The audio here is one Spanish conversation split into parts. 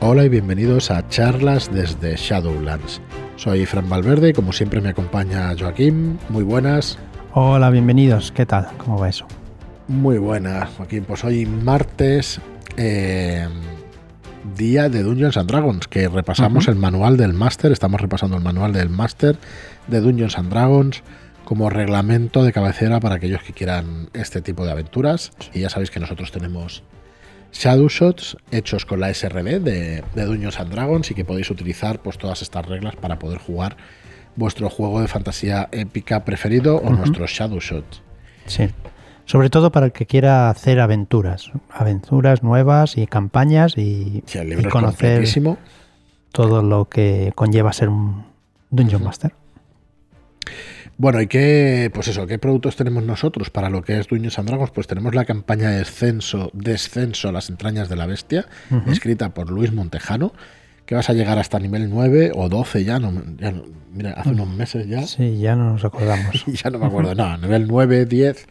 Hola y bienvenidos a charlas desde Shadowlands. Soy Fran Valverde y como siempre me acompaña Joaquín. Muy buenas. Hola, bienvenidos. ¿Qué tal? ¿Cómo va eso? Muy buenas, Joaquín. Pues hoy martes, eh, día de Dungeons and Dragons, que repasamos el manual del máster. Estamos repasando el manual del máster de Dungeons and Dragons como reglamento de cabecera para aquellos que quieran este tipo de aventuras. Y ya sabéis que nosotros tenemos Shadow Shots hechos con la SRD de, de Dungeons and Dragons y que podéis utilizar pues todas estas reglas para poder jugar vuestro juego de fantasía épica preferido o nuestros Shadow Shots. Sí. Sobre todo para el que quiera hacer aventuras, aventuras nuevas y campañas y, Sí, el y libro es conocer todo lo que conlleva ser un Dungeon Master. Bueno, ¿y qué, pues eso, qué productos tenemos nosotros para lo que es Dungeons and Dragons? Pues tenemos la campaña de Descenso, Descenso a las entrañas de la bestia, escrita por Luis Montejano, que vas a llegar hasta nivel 9 o 12 ya, no, ya no- mira, hace unos meses ya, Sí, ya no nos acordamos. ya no me acuerdo, no, nivel 9, 10,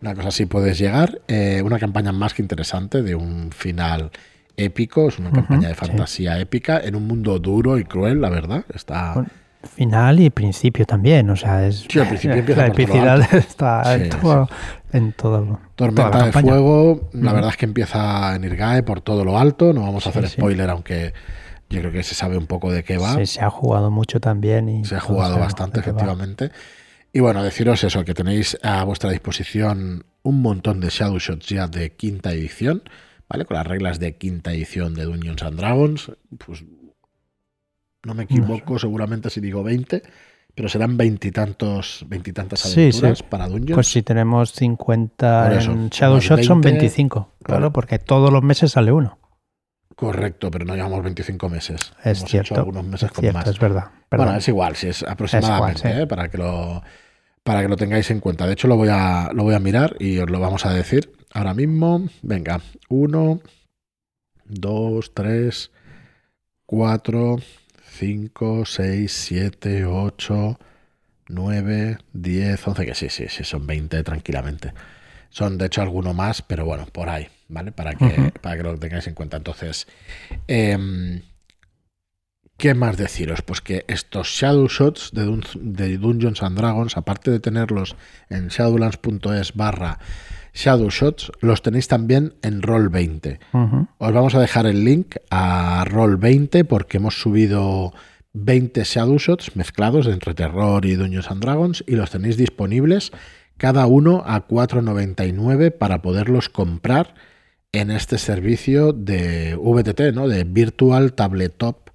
una cosa así puedes llegar. Eh, una campaña más que interesante de un final épico, es una campaña de sí. fantasía épica en un mundo duro y cruel, la verdad. Está... Bueno, Final y principio también, o sea, es Sí, al principio empieza la lo epicidad está Sí, en todo, en todo toda Tormenta la de fuego, la verdad es que empieza en Irgae por todo lo alto, no vamos a Sí, hacer sí. spoiler, aunque yo creo que se sabe un poco de qué va. Sí, se ha jugado mucho también y Se ha jugado bastante, efectivamente. Y bueno, deciros eso, que tenéis a vuestra disposición un montón de Shadow Shots ya de quinta edición, ¿vale? Con las reglas de quinta edición de Dungeons and Dragons. Pues no me equivoco, seguramente si digo 20, pero serán veintitantos, veintitantas aventuras sí. para Dungeons. Pues si tenemos 50 Por eso, en Shadow Shot son 20, 25, claro, claro. porque todos los meses sale uno. Correcto, pero no llevamos 25 meses. Es Hemos cierto. hecho algunos meses es con cierto, más. es verdad. Perdón. Bueno, es igual, si es aproximadamente, sí. ¿eh? para que lo para que lo tengáis en cuenta. De hecho, lo voy a lo voy a mirar y os lo vamos a decir ahora mismo. Venga, 1, 2, 3, 4, 5, 6, 7, 8, 9, 10, 11, que sí, sí, sí, son 20 tranquilamente. Son de hecho alguno más, pero bueno, por ahí, ¿vale? Para que, para que lo tengáis en cuenta. Entonces, em, ¿qué más deciros? Pues que estos Shadow Shots de, Dun- de Dungeons and Dragons, aparte de tenerlos en shadowlands.es barra Shadow Shots, los tenéis también en Roll20. Ujú. Os vamos a dejar el link a Roll20 porque hemos subido 20 Shadow Shots mezclados entre terror y Dungeons and Dragons y los tenéis disponibles cada uno a 4.99 para poderlos comprar en este servicio de VTT, ¿no? De Virtual Tabletop,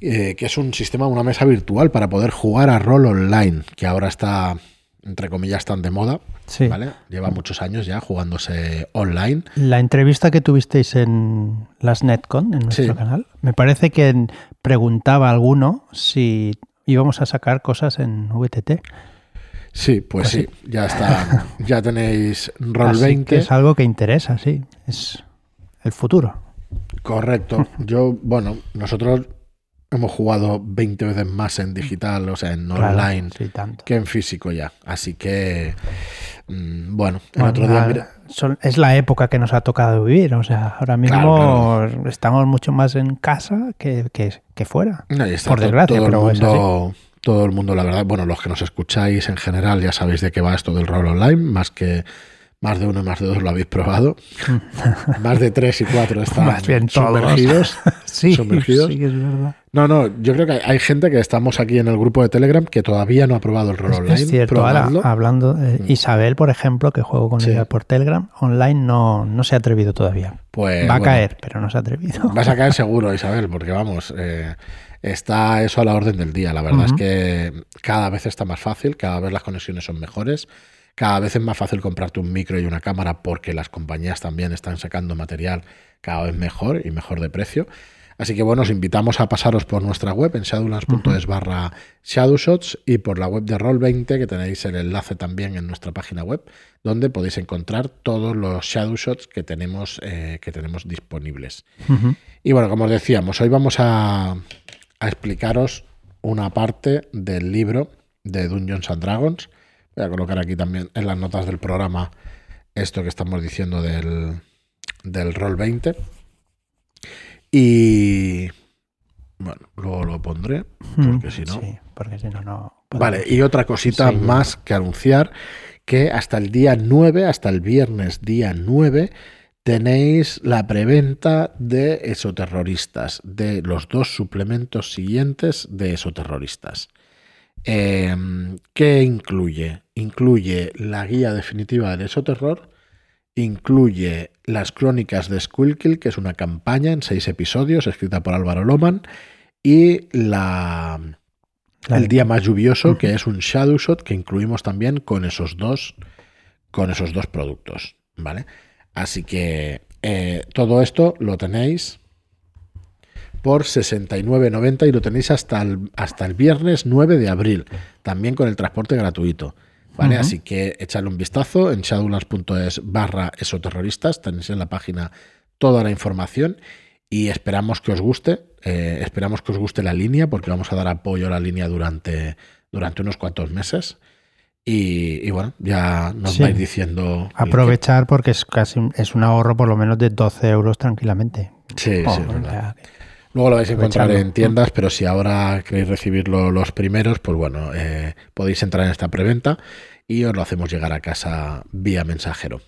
eh, que es un sistema, una mesa virtual para poder jugar a rol online, que ahora está, entre comillas, tan de moda, Sí. ¿vale? Lleva muchos años ya jugándose online. La entrevista que tuvisteis en las Netcon, en nuestro Sí. canal, me parece que preguntaba alguno si íbamos a sacar cosas en VTT. Sí, pues Pues sí, ya está. Ya tenéis Roll Así 20. que es algo que interesa, sí. Es el futuro. Correcto. Yo, bueno, nosotros hemos jugado 20 veces más en digital, o sea, en Claro, online, sí, que en físico ya. Así que, mm, bueno, Bueno, otro día, mira, son- es la época que nos ha tocado vivir. O sea, ahora mismo estamos mucho más en casa que, que- que fuera. no, por desgracia, todo, pero el es todo el mundo, la verdad, bueno, los que nos escucháis en general ya sabéis de qué va esto del rol online, más que más de uno y más de dos lo habéis probado. más de tres y cuatro están sumergidos. Sí, Sumergidos. sí, es verdad. No, no, yo creo que hay- hay gente que estamos aquí en el grupo de Telegram que todavía no ha probado el rol Es, online. es cierto, ahora hablando, eh, Mm. Isabel, por ejemplo, que juego con Sí. ella por Telegram, online no, no se ha atrevido todavía. Pues, Va a bueno, caer, pero no se ha atrevido. Vas a caer seguro, Isabel, porque vamos, eh, está eso a la orden del día. La verdad es que cada vez está más fácil, cada vez las conexiones son mejores, cada vez es más fácil comprarte un micro y una cámara porque las compañías también están sacando material cada vez mejor y mejor de precio. Así que bueno, os invitamos a pasaros por nuestra web en shadowlands.es barra shadowshots y por la web de Roll20 que tenéis el enlace también en nuestra página web donde podéis encontrar todos los shadowshots que tenemos, eh, que tenemos disponibles. Y bueno, como os decíamos, hoy vamos a, a explicaros una parte del libro de Dungeons and Dragons. Voy a colocar aquí también en las notas del programa esto que estamos diciendo del, del Roll 20. Y bueno, luego lo pondré, Mm, porque si no... Sí, porque si no, no. Vale, y otra cosita más que anunciar, que hasta el día 9, hasta el viernes día 9, tenéis la preventa de Esoterroristas, de los dos suplementos siguientes de Esoterroristas. Eh, ¿Qué incluye? Incluye la guía definitiva del Esoterror, incluye las crónicas de Skullkill, que es una campaña en seis episodios escrita por Álvaro Loman, y la, La el día más lluvioso, que es un shadow shot que incluimos también con esos dos, con esos dos productos, ¿vale? Así que eh, todo esto lo tenéis por 69.90 y lo tenéis hasta el, hasta el viernes 9 de abril, también con el transporte gratuito. ¿Vale? Así que echadle un vistazo en shadowlands.es barra esoterroristas, tenéis en la página toda la información y esperamos que os guste, eh, esperamos que os guste la línea porque vamos a dar apoyo a la línea durante, durante unos cuantos meses y, y bueno, ya nos Sí. vais diciendo... Aprovechar porque es casi un- es un ahorro por lo menos de 12 euros tranquilamente. Sí, Oh, sí, o verdad. sea, que- Luego lo vais a encontrar en tiendas, pero si ahora queréis recibirlo los primeros, pues bueno, eh, podéis entrar en esta preventa y os lo hacemos llegar a casa vía mensajero.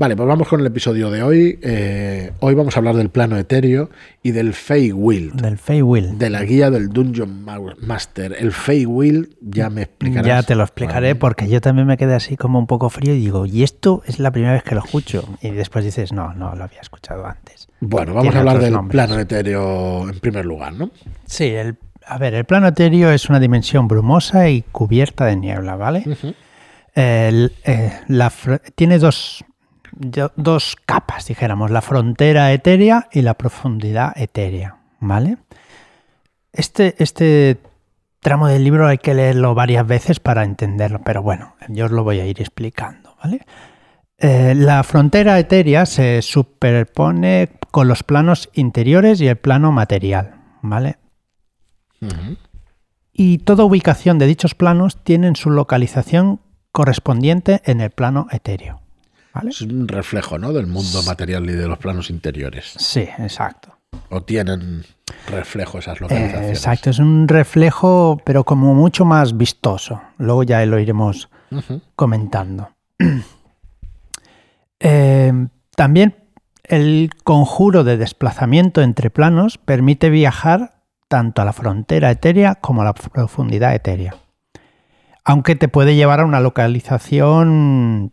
Vale, pues vamos con el episodio de hoy. Eh, hoy vamos a hablar del plano etéreo y del Feywild, del Feywild. de la guía del Dungeon Ma- Master. El Feywild, ya me explicarás. Ya te lo explicaré Vale. porque yo también me quedé así como un poco frío y digo, y esto es la primera vez que lo escucho. Y después dices, no, no lo había escuchado antes. Bueno, vamos Tiene a hablar del nombres. plano etéreo en primer lugar, ¿no? Sí, el, a ver, el plano etéreo es una dimensión brumosa y cubierta de niebla, ¿vale? El- eh, la tiene dos, do- dos capas, dijéramos, la frontera etérea y la profundidad etérea, ¿vale? Este, este tramo del libro hay que leerlo varias veces para entenderlo, pero bueno, yo os lo voy a ir explicando, ¿vale? Eh, la frontera etérea se superpone con los planos interiores y el plano material, ¿vale? Y toda ubicación de dichos planos tienen su localización correspondiente en el plano etéreo. ¿Vale? Es un reflejo, ¿no? Del mundo material y de los planos interiores. Sí, exacto. O tienen reflejo esas Eh, localizaciones. exacto, es un reflejo, pero como mucho más vistoso. Luego ya lo iremos comentando. Eh, también el conjuro de desplazamiento entre planos permite viajar tanto a la frontera etérea como a la profundidad etérea. Aunque te puede llevar a una localización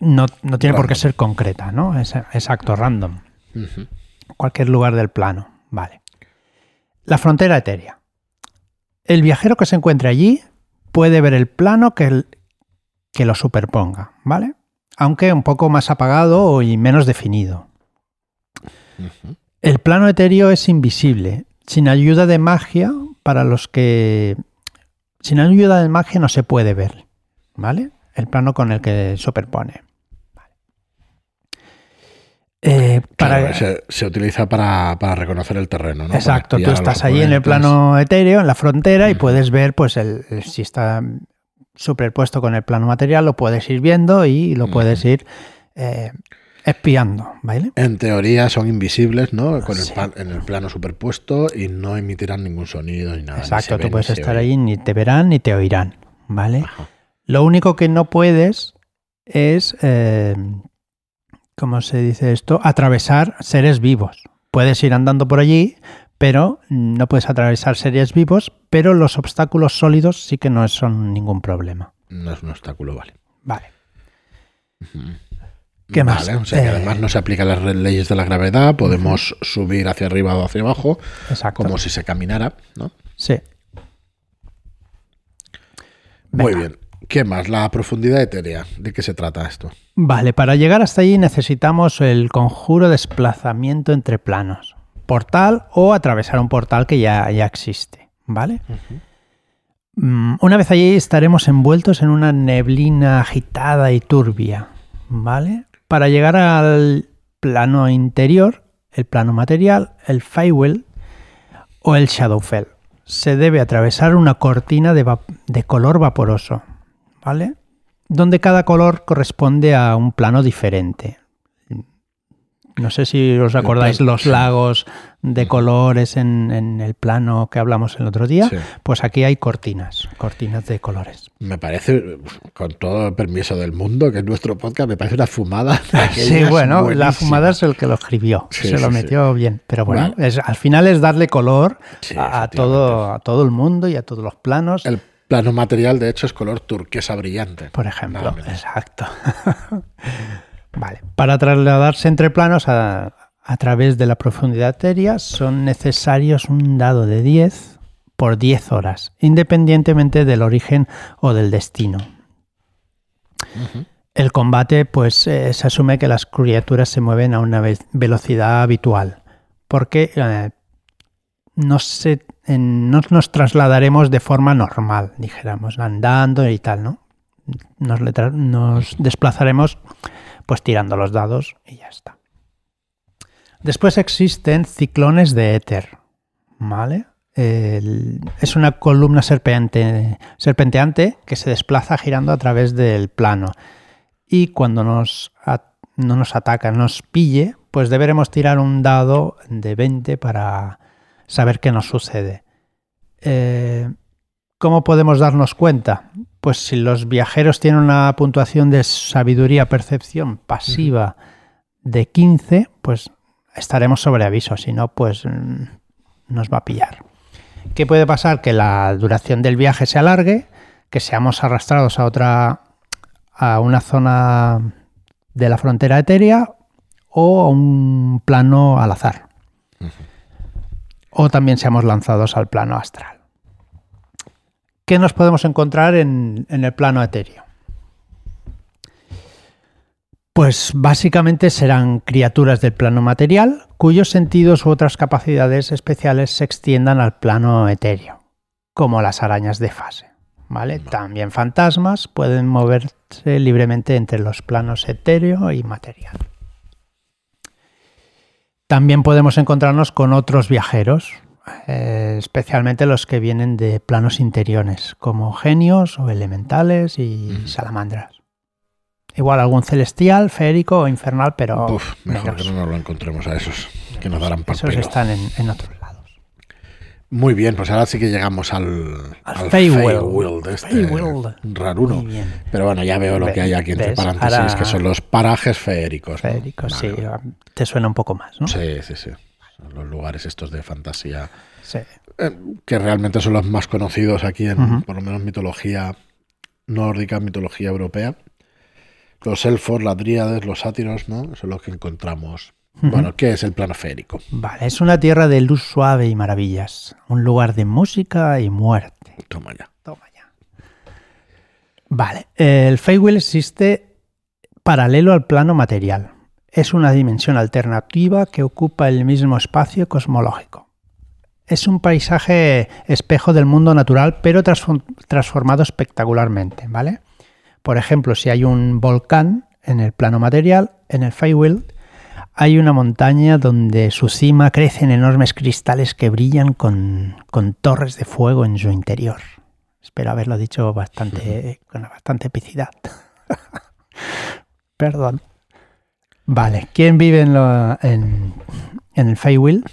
no, no tiene por qué ser concreta, ¿no? Es exacto, random. Cualquier lugar del plano. Vale. La frontera etérea. El viajero que se encuentre allí puede ver el plano que, el- que lo superponga, ¿vale? Aunque un poco más apagado y menos definido. El plano etéreo es invisible, sin ayuda de magia para los que... Sin ayuda de magia no se puede ver, ¿vale? El plano con el que superpone. Vale. Eh, para, se, se utiliza para, para reconocer el terreno, ¿no? Exacto, tú estás allí en el plano etéreo, en la frontera, y puedes ver, pues, el, el- si está superpuesto con el plano material, lo puedes ir viendo y lo puedes ir eh, espiando, ¿vale? En teoría son invisibles, ¿no? Con el Sí. en el plano superpuesto y no emitirán ningún sonido ni nada. Exacto, tú puedes estar oyen. ahí, ni te verán ni te oirán, ¿vale? Ajá. Lo único que no puedes es, eh, ¿cómo se dice esto? Atravesar seres vivos. Puedes ir andando por allí, pero no puedes atravesar seres vivos, pero los obstáculos sólidos sí que no son ningún problema. No es un obstáculo, vale. Vale. ¿Qué más? Vale, o sea que Eh, además no se aplican las leyes de la gravedad, podemos subir hacia arriba o hacia abajo, Exacto. como si se caminara, ¿no? Sí. Muy Venga. bien. ¿Qué más? La profundidad etérea. ¿De qué se trata esto? Vale, para llegar hasta allí necesitamos el conjuro de desplazamiento entre planos. Portal o atravesar un portal que ya, ya existe. ¿Vale? Mm, Una vez allí estaremos envueltos en una neblina agitada y turbia, ¿vale? Para llegar al plano interior, el plano material, el Feywild o el Shadowfell, se debe atravesar una cortina de, va- de color vaporoso, ¿vale? Donde cada color corresponde a un plano diferente. No sé si os acordáis los lagos de colores en, el plano que hablamos el otro día. Pues aquí hay cortinas, cortinas de colores. Me parece, con todo el permiso del mundo, que es nuestro podcast, me parece una fumada. Sí, bueno, la fumada es el que lo escribió, se lo metió bien. Pero bueno, Es, al final es darle color a, todo, a todo el mundo y a todos los planos. El plano material, de hecho, es color turquesa brillante. Por ejemplo, exacto. vale, para trasladarse entre planos a, través de la profundidad aérea son necesarios un dado de 10 por 10 horas, independientemente del origen o del destino. El combate, pues eh, se asume que las criaturas se mueven a una velocidad habitual, porque eh, no, se, no nos trasladaremos de forma normal, dijéramos, andando y tal, ¿no? Nos, nos desplazaremos pues tirando los dados y ya está. Después existen ciclones de éter, ¿vale? es una columna serpenteante que se desplaza girando a través del plano. Y cuando nos no nos ataca, nos pille, pues deberemos tirar un dado de 20 para saber qué nos sucede. Eh, ¿Cómo podemos darnos cuenta? Pues si los viajeros tienen una puntuación de sabiduría, percepción pasiva de 15, pues estaremos sobre aviso, si no, pues mm, nos va a pillar. ¿Qué puede pasar? Que la duración del viaje se alargue, que seamos arrastrados a otra, a una zona de la frontera etérea o a un plano al azar o también seamos lanzados al plano astral. ¿Qué nos podemos encontrar en, el plano etéreo? Pues básicamente serán criaturas del plano material cuyos sentidos u otras capacidades especiales se extiendan al plano etéreo, como las arañas de fase. ¿vale? También fantasmas pueden moverse libremente entre los planos etéreo y material. También podemos encontrarnos con otros viajeros, eh, especialmente los que vienen de planos interiores, como genios o elementales y salamandras. Igual algún celestial, férico o infernal, pero. mejor que no nos lo encontremos a esos, que nos darán Esos están en, en otros muy bien, pues ahora sí que llegamos al, al, Feywild, este raruno. Pero bueno, ya veo lo que hay aquí entre paréntesis, que son los parajes feéricos. Feéricos, sí. Te suena un poco más, ¿no? Sí, sí, sí. Son los lugares estos de fantasía. Sí. Eh, que realmente son los más conocidos aquí en, por lo menos, mitología nórdica, mitología europea. Los elfos, las dríades, los sátiros, ¿no? Son los que encontramos bueno, ¿qué es el plano férico? Vale, es una tierra de luz suave y maravillas, un lugar de música y muerte. Toma ya. Toma ya. Vale, el Feywild existe paralelo al plano material. Es una dimensión alternativa que ocupa el mismo espacio cosmológico. Es un paisaje espejo del mundo natural, pero transformado espectacularmente, ¿vale? Por ejemplo, si hay un volcán en el plano material, en el Feywild hay una montaña donde su cima crecen enormes cristales que brillan con, torres de fuego en su interior. Espero haberlo dicho bastante, con bastante epicidad. Perdón. Vale, ¿quién vive en, en, el Feywild?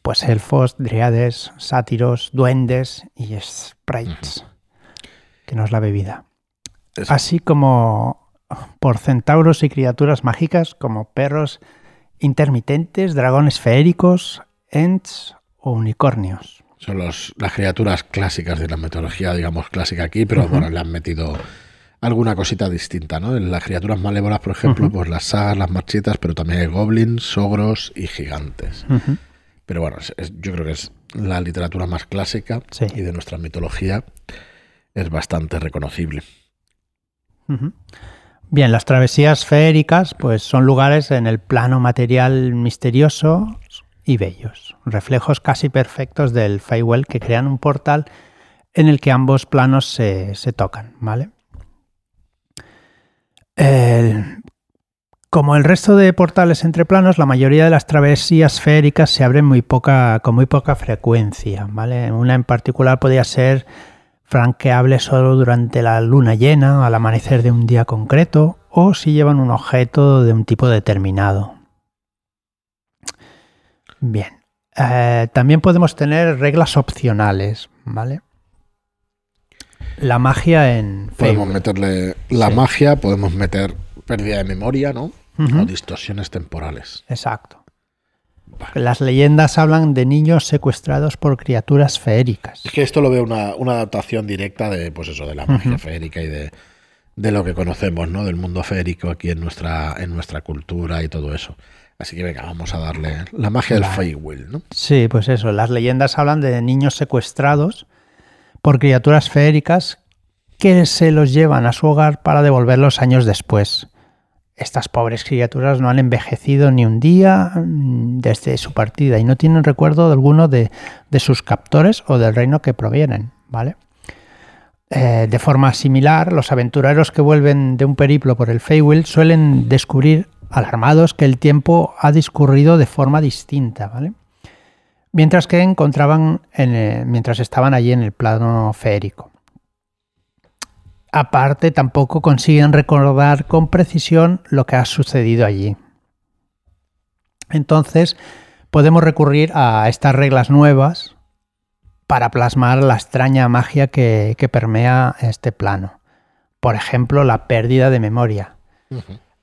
Pues elfos, driades, sátiros, duendes y sprites, que no es la bebida. Así como por centauros y criaturas mágicas como perros intermitentes, dragones feéricos, ents o unicornios. Son las criaturas clásicas de la mitología, digamos, clásica aquí, pero bueno, le han metido alguna cosita distinta, ¿no? En las criaturas malévolas, por ejemplo, pues las sagas, las marchitas, pero también hay goblins, ogros y gigantes. Pero bueno, yo creo que es la literatura más clásica y de nuestra mitología es bastante reconocible. Bien, las travesías feéricas pues son lugares en el plano material misterioso y bellos, reflejos casi perfectos del Feywild que crean un portal en el que ambos planos se, tocan, ¿vale? como el resto de portales entre planos, la mayoría de las travesías feéricas se abren con muy poca frecuencia, ¿vale? Una en particular podría ser franqueable solo durante la luna llena, al amanecer de un día concreto, o si llevan un objeto de un tipo determinado. Bien. Eh, también podemos tener reglas opcionales, ¿vale? La magia en Podemos Fable. meterle la Sí. magia, podemos meter pérdida de memoria, ¿no? O distorsiones temporales. Exacto. Las leyendas hablan de niños secuestrados por criaturas feéricas. Es que esto lo veo una, una adaptación directa de, pues eso, de la magia feérica y de, de lo que conocemos, ¿no? Del mundo feérico aquí en nuestra, en nuestra cultura y todo eso. Así que venga, vamos a darle la magia del. Feywild, ¿no? Sí, pues eso. Las leyendas hablan de niños secuestrados por criaturas feéricas que se los llevan a su hogar para devolverlos años después. Estas pobres criaturas no han envejecido ni un día mm, desde su partida y no tienen recuerdo alguno de, de sus captores o del reino que provienen, ¿vale? Eh, de forma similar, los aventureros que vuelven de un periplo por el Feywild suelen descubrir alarmados que el tiempo ha discurrido de forma distinta, ¿vale? Mientras que encontraban, en, mientras estaban allí en el plano feérico. Aparte, tampoco consiguen recordar con precisión lo que ha sucedido allí. Entonces, podemos recurrir a estas reglas nuevas para plasmar la extraña magia que, que permea este plano. Por ejemplo, la pérdida de memoria.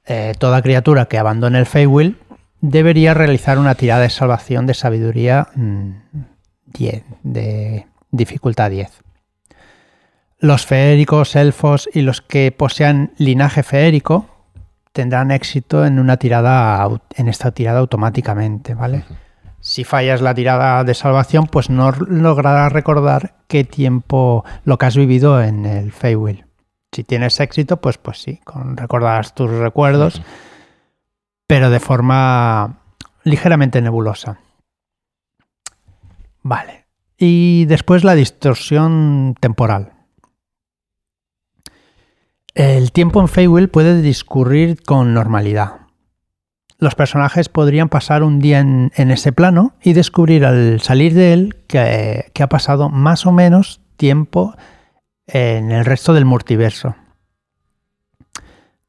Eh, toda criatura que abandone el Feywild debería realizar una tirada de salvación de sabiduría mm, 10, de dificultad 10. Los feéricos, elfos y los que posean linaje feérico tendrán éxito en una tirada en esta tirada automáticamente, ¿vale? Si fallas la tirada de salvación, pues no lograrás recordar qué tiempo lo que has vivido en el Feywild. Si tienes éxito, pues pues sí, con recordarás tus recuerdos, pero de forma ligeramente nebulosa. Vale. Y después la distorsión temporal. El tiempo en Feywild puede discurrir con normalidad. Los personajes podrían pasar un día en, ese plano y descubrir al salir de él que, ha pasado más o menos tiempo en el resto del multiverso.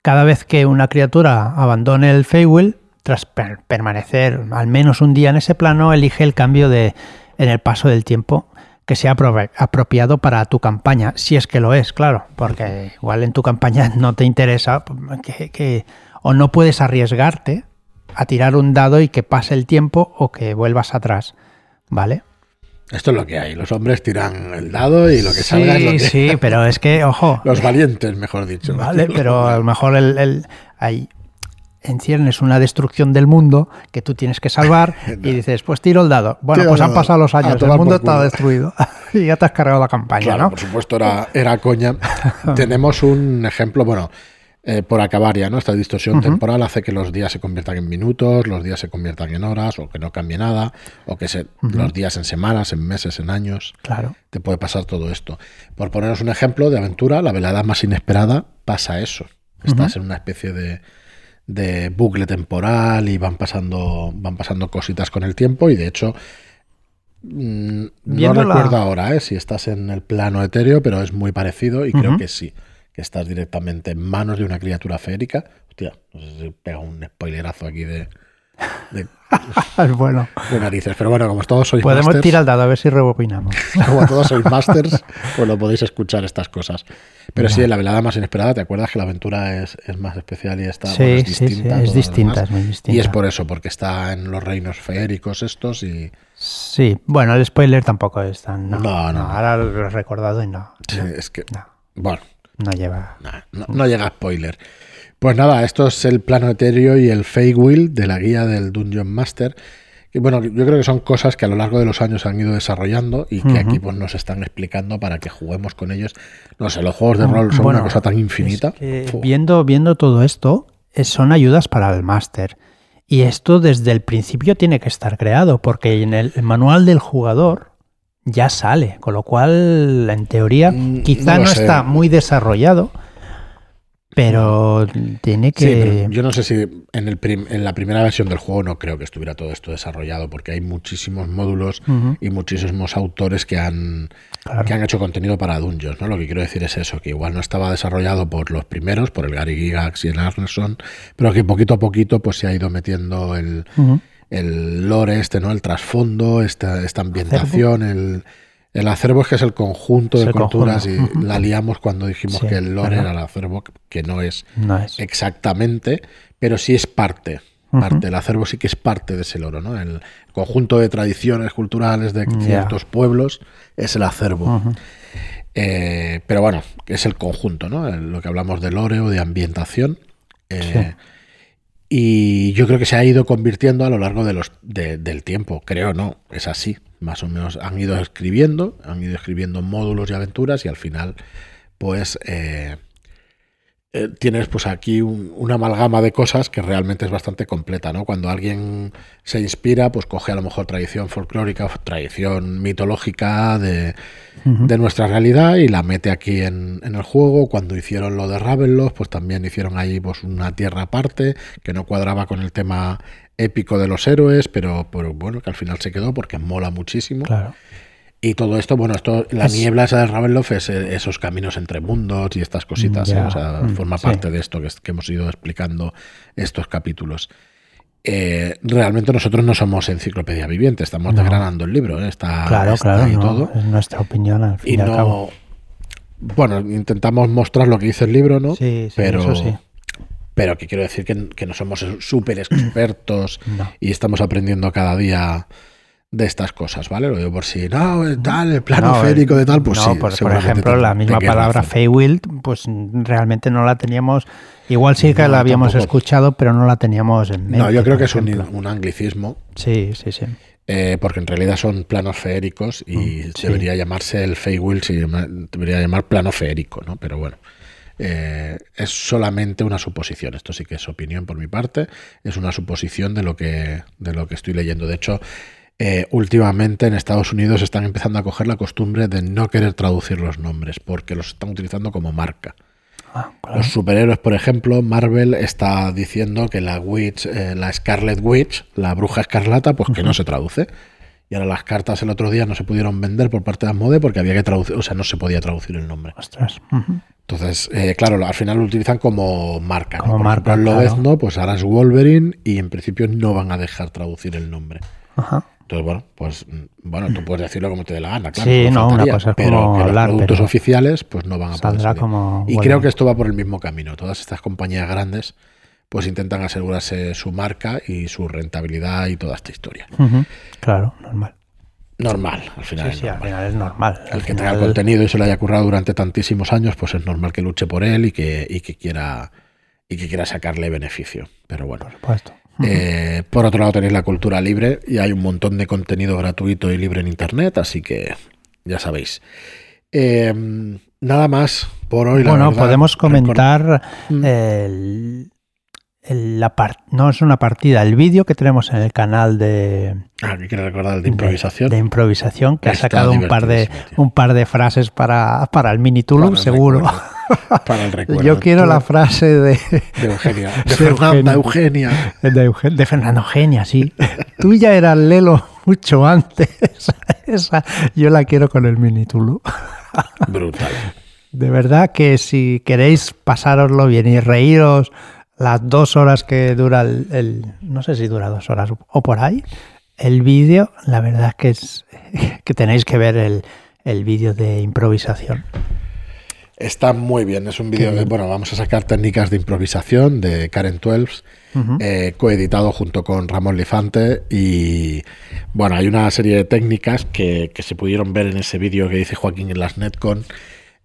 Cada vez que una criatura abandone el Feywild, tras per- permanecer al menos un día en ese plano, elige el cambio de, en el paso del tiempo que sea apro- apropiado para tu campaña, si es que lo es, claro, porque igual en tu campaña no te interesa que, que- o no puedes arriesgarte a tirar un dado y que pase el tiempo o que vuelvas atrás, ¿vale? Esto es lo que hay. Los hombres tiran el dado y lo que sí, salga es lo que... sí, pero es que, ojo, Los valientes, mejor dicho. Vale, pero a lo mejor el, el- hay en ciernes una destrucción del mundo que tú tienes que salvar y dices, pues tiro el dado. Bueno, pues el han pasado los años, el tomar mundo está destruido y ya te has cargado la campaña, Claro, ¿no? por supuesto, era, era coña. Tenemos un ejemplo, bueno, eh, por acabar ya, ¿no? Esta distorsión temporal hace que los días se conviertan en minutos, los días se conviertan en horas, o que no cambie nada, o que se, los días en semanas, en meses, en años. Claro. Te puede pasar todo esto. Por poneros un ejemplo de aventura, la velada más inesperada pasa eso. Estás en una especie de, de bucle temporal y van pasando, van pasando cositas con el tiempo y de hecho mm, no recuerdo ahora eh, si estás en el plano etéreo, pero es muy parecido y creo que sí, que estás directamente en manos de una criatura férica. Hostia, no sé si pega un spoilerazo aquí de, de, Es bueno. de narices, pero bueno, como todos sois Podemos masters, tirar el dado a ver si rebobinamos. como todos sois masters, pues lo podéis escuchar estas cosas. Pero sí, en la velada más inesperada, ¿te acuerdas que la aventura es, es más especial y está Sí, bueno, es sí, sí, distinta? a es distinta, es muy distinta. Y es por eso, porque está en los reinos feéricos estos y Sí, bueno, el spoiler tampoco es tan... No, No, no. Ahora lo he recordado y no, sí, es que, no, bueno, no lleva... no, no llega spoiler. Pues nada, esto es el plano etéreo y el Feywild de la guía del Dungeon Master. Y bueno, yo creo que son cosas que a lo largo de los años han ido desarrollando y que aquí pues nos están explicando para que juguemos con ellos. No sé, los juegos de rol son Bueno, una cosa tan infinita. Es que Fu. viendo, viendo todo esto, eh, son ayudas para el máster. Y esto desde el principio tiene que estar creado, porque en el manual del jugador ya sale, con lo cual, en teoría, Mm, quizá no está muy desarrollado, pero tiene que... Sí, pero yo no sé si en, el prim- en la primera versión del juego no creo que estuviera todo esto desarrollado, porque hay muchísimos módulos y muchísimos autores que han, claro. que han hecho contenido para Dungeons, ¿no? Lo que quiero decir es eso, que igual no estaba desarrollado por los primeros, por el Gary Gygax y el Arneson, pero que poquito a poquito pues se ha ido metiendo el, el lore este, ¿no? El trasfondo, esta, esta ambientación, el, el acervo es que es el conjunto de culturas y la liamos cuando dijimos que el lore era el acervo, que no es, exactamente, pero sí es parte. Parte, El acervo sí que es parte de ese lore, ¿no? El conjunto de tradiciones culturales de ciertos pueblos es el acervo. Eh, pero bueno, es el conjunto, ¿no? lo que hablamos de lore o de ambientación. Eh, y yo creo que se ha ido convirtiendo a lo largo de los, del tiempo, creo, ¿no? Es así, más o menos han ido escribiendo, han ido escribiendo módulos y aventuras y al final, pues, eh, eh, tienes pues aquí una amalgama de cosas que realmente es bastante completa, ¿no? Cuando alguien se inspira, pues coge a lo mejor tradición folclórica, tradición mitológica de, nuestra realidad y la mete aquí en, el juego. Cuando hicieron lo de Ravenloft, pues también hicieron ahí pues una tierra aparte que no cuadraba con el tema épico de los héroes, pero, pero bueno, que al final se quedó porque mola muchísimo. Claro. Y todo esto, bueno, esto, la niebla esa de Ravenloft es eh, esos caminos entre mundos y estas cositas, ¿eh? o sea, mm, forma parte de esto que, hemos ido explicando estos capítulos. Eh, realmente nosotros no somos enciclopedia viviente, estamos desgranando el libro, está, claro, claro, y todo. Es nuestra opinión al fin y, al cabo. Bueno, intentamos mostrar lo que dice el libro, ¿no? Sí, sí pero, eso sí. Pero que quiero decir que, no somos súper expertos y estamos aprendiendo cada día de estas cosas, ¿vale? Lo digo por si, no, tal, el plano férico de tal, pues sí. Por, por ejemplo, la misma palabra Feywild, pues realmente no la teníamos. Igual sí que la habíamos escuchado, pero no la teníamos en mente. No, yo creo que es un, anglicismo. Sí, sí, sí. Eh, porque en realidad son planos feéricos y mm, debería llamarse el Feywild, debería llamar plano feérico, ¿no? Pero bueno. Eh, es solamente una suposición. Esto sí que es opinión por mi parte. Es una suposición de lo que, de lo que estoy leyendo. De hecho, eh, últimamente en Estados Unidos están empezando a coger la costumbre de no querer traducir los nombres porque los están utilizando como marca. Ah, los superhéroes, por ejemplo, Marvel está diciendo que la Witch, eh, la Scarlet Witch, la bruja escarlata, pues que no se traduce. Y ahora las cartas el otro día no se pudieron vender por parte de Asmode porque había que traducir, o sea, no se podía traducir el nombre. Entonces, eh, claro, al final lo utilizan como marca. Como marca. ¿no? pues ahora es Wolverine y en principio no van a dejar traducir el nombre. Ajá. Entonces, bueno, pues bueno, tú puedes decirlo como te dé la gana, claro. Sí, no, una cosa es pero como los productos oficiales pues no van a poder Como y creo que esto va por el mismo camino. Todas estas compañías grandes pues intentan asegurarse su marca y su rentabilidad y toda esta historia. Claro, normal. Normal, al final. Sí, sí, al final es normal. El que tenga contenido y se lo haya currado durante tantísimos años, pues es normal que luche por él y que, y que quiera y que quiera sacarle beneficio. Pero bueno. Por supuesto. Eh, por otro lado tenéis la cultura libre y hay un montón de contenido gratuito y libre en Internet, así que ya sabéis. Eh, nada más por hoy. Bueno, podemos comentar mm. el, la no es una partida, el vídeo que tenemos en el canal de. Ah, que recordar de improvisación. De, improvisación, que ha sacado un par de un par de frases para, para el mini Tulum, seguro. para el recuerdo. Yo quiero la frase de. De Eugenia. De, Fernanda Eugenia. De, Fernanda Eugenia, sí. Tú ya eras Lelo mucho antes. Esa, yo la quiero con el mini Tulum. Brutal. De verdad que si queréis pasároslo bien y reíros las dos horas que dura el, no sé si dura dos horas o por ahí, el vídeo, la verdad es que es que tenéis que ver el, el vídeo de improvisación. Está muy bien, es un vídeo de, bueno, vamos a sacar técnicas de improvisación de Karen Twelves, eh, coeditado junto con Ramón Lifante y bueno, hay una serie de técnicas que, que se pudieron ver en ese vídeo que dice Joaquín en las Netcon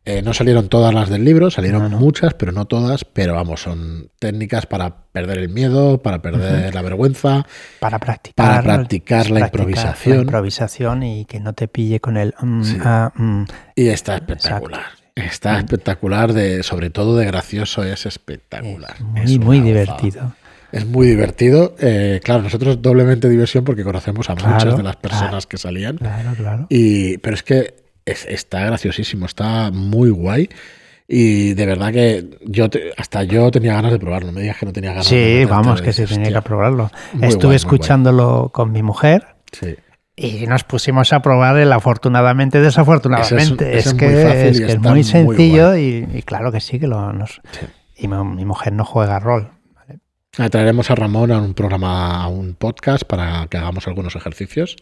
eh, no salieron todas las del libro, salieron muchas, pero no todas. Pero vamos, son técnicas para perder el miedo, para perder la vergüenza, para practicar, para practicar la improvisación. La improvisación y que no te pille con el. Mm, ah, mm. Y está espectacular. Está mm. espectacular, de, sobre todo de gracioso, es espectacular. Es muy, divertido. Es muy divertido. Eh, claro, nosotros doblemente diversión porque conocemos a muchas de las personas que salían. Claro, claro. Y, pero es que está graciosísimo, está muy guay. Y de verdad que yo hasta yo tenía ganas de probarlo. Me digas que no tenía ganas. Sí, vamos, que se tenía que probarlo. Estuve escuchándolo con mi mujer. Y nos pusimos a probar el afortunadamente, desafortunadamente. Es, que, es, muy, sencillo y, claro que sí que lo nos. Y mi, mujer no juega rol. Traeremos a Ramón a un programa, a un podcast para que hagamos algunos ejercicios.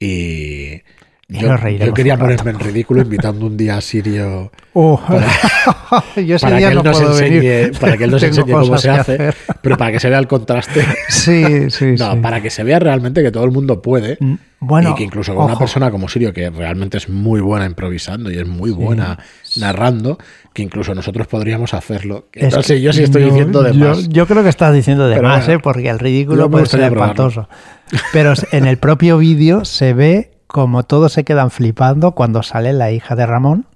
Y yo, quería ponerme en ridículo invitando un día a Sirio yo ese para día que él no nos puedo enseñe, venir. para que él nos Tengo enseñe cómo se hace, hacer. pero para que se vea el contraste. Sí, sí, No, sí. para que se vea realmente que todo el mundo puede. Mm, Bueno, y que incluso con una persona como Sirio, que realmente es muy buena improvisando y es muy buena narrando, que incluso nosotros podríamos hacerlo. Que Es no sé que yo si estoy no, diciendo de yo, más. yo creo que estás diciendo de Pero más, bueno, ¿eh? porque el ridículo puede ser espantoso. Pero en el propio vídeo se ve como todos se quedan flipando cuando sale la hija de Ramón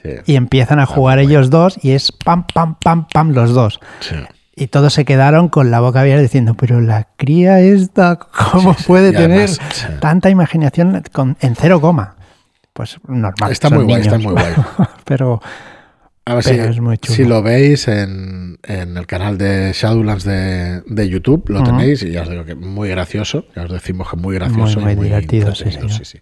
Sí, y empiezan a jugar ellos dos y es pam, pam, pam, pam los dos. sí. Y todos se quedaron con la boca abierta diciendo, pero la cría esta, ¿cómo Sí, puede tener además, tanta imaginación con, en cero coma? Pues normal. Está muy guay, está muy guay. pero A ver Pero si, es muy chulo. si lo veis en, en el canal de Shadowlands de, de YouTube, lo tenéis y ya os digo que muy gracioso. Ya os decimos que muy gracioso Muy, y muy divertido, sí, sí, sí.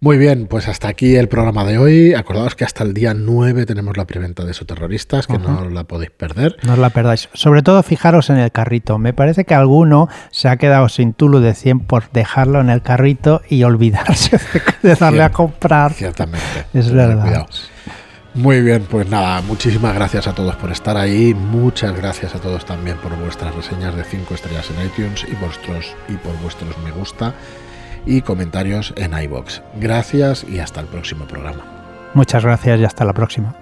Muy bien, pues hasta aquí el programa de hoy. Acordaos que hasta el día 9 tenemos la preventa de Esoterroristas, que no la podéis perder. no os la perdáis. Sobre todo fijaros en el carrito. Me parece que alguno se ha quedado sin Tulu de 100 por dejarlo en el carrito y olvidarse de, de darle a comprar. Ciertamente. Es verdad. cuidado. Muy bien, pues nada, muchísimas gracias a todos por estar ahí. Muchas gracias a todos también por vuestras reseñas de 5 estrellas en iTunes y, vuestros, y por vuestros me gusta y comentarios en iBox. Gracias y hasta el próximo programa. Muchas gracias y hasta la próxima.